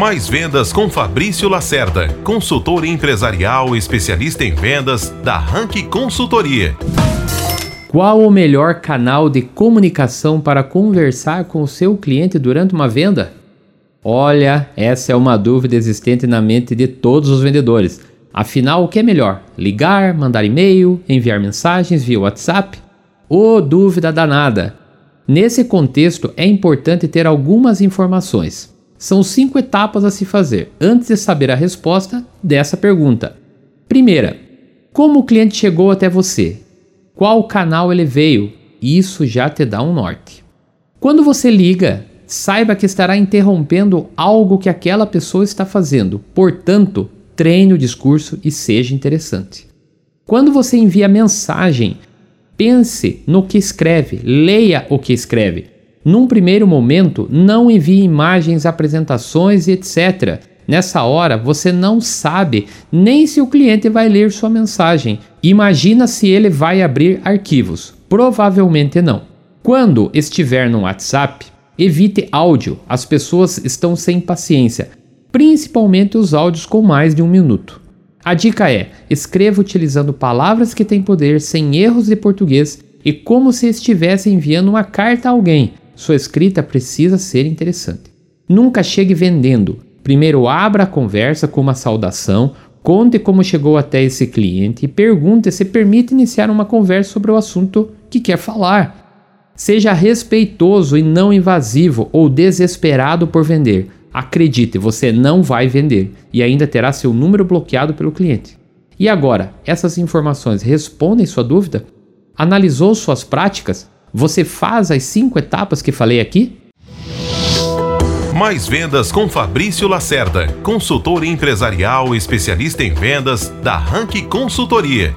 Mais vendas com Fabrício Lacerda, consultor empresarial especialista em vendas da Rank Consultoria. Qual o melhor canal de comunicação para conversar com o seu cliente durante uma venda? Olha, essa é uma dúvida existente na mente de todos os vendedores. Afinal, o que é melhor? Ligar, mandar e-mail, enviar mensagens via WhatsApp? Ô, oh, dúvida danada! Nesse contexto, é importante ter algumas informações. São cinco etapas a se fazer antes de saber a resposta dessa pergunta. Primeira, como o cliente chegou até você? Qual canal ele veio? Isso já te dá um norte. Quando você liga, saiba que estará interrompendo algo que aquela pessoa está fazendo. Portanto, treine o discurso e seja interessante. Quando você envia mensagem, pense no que escreve, leia o que escreve. Num primeiro momento, não envie imagens, apresentações e etc. Nessa hora, você não sabe nem se o cliente vai ler sua mensagem. Imagina se ele vai abrir arquivos. Provavelmente não. Quando estiver no WhatsApp, evite áudio. As pessoas estão sem paciência, principalmente os áudios com mais de um minuto. A dica é: escreva utilizando palavras que têm poder, sem erros de português e como se estivesse enviando uma carta a alguém, sua escrita precisa ser interessante. Nunca chegue vendendo. Primeiro abra a conversa com uma saudação, conte como chegou até esse cliente e pergunte se permite iniciar uma conversa sobre o assunto que quer falar. Seja respeitoso e não invasivo ou desesperado por vender. Acredite, você não vai vender e ainda terá seu número bloqueado pelo cliente. E agora, essas informações respondem sua dúvida? Analisou suas práticas? Você faz as cinco etapas que falei aqui? Mais vendas com Fabrício Lacerda, consultor empresarial especialista em vendas da Rank Consultoria.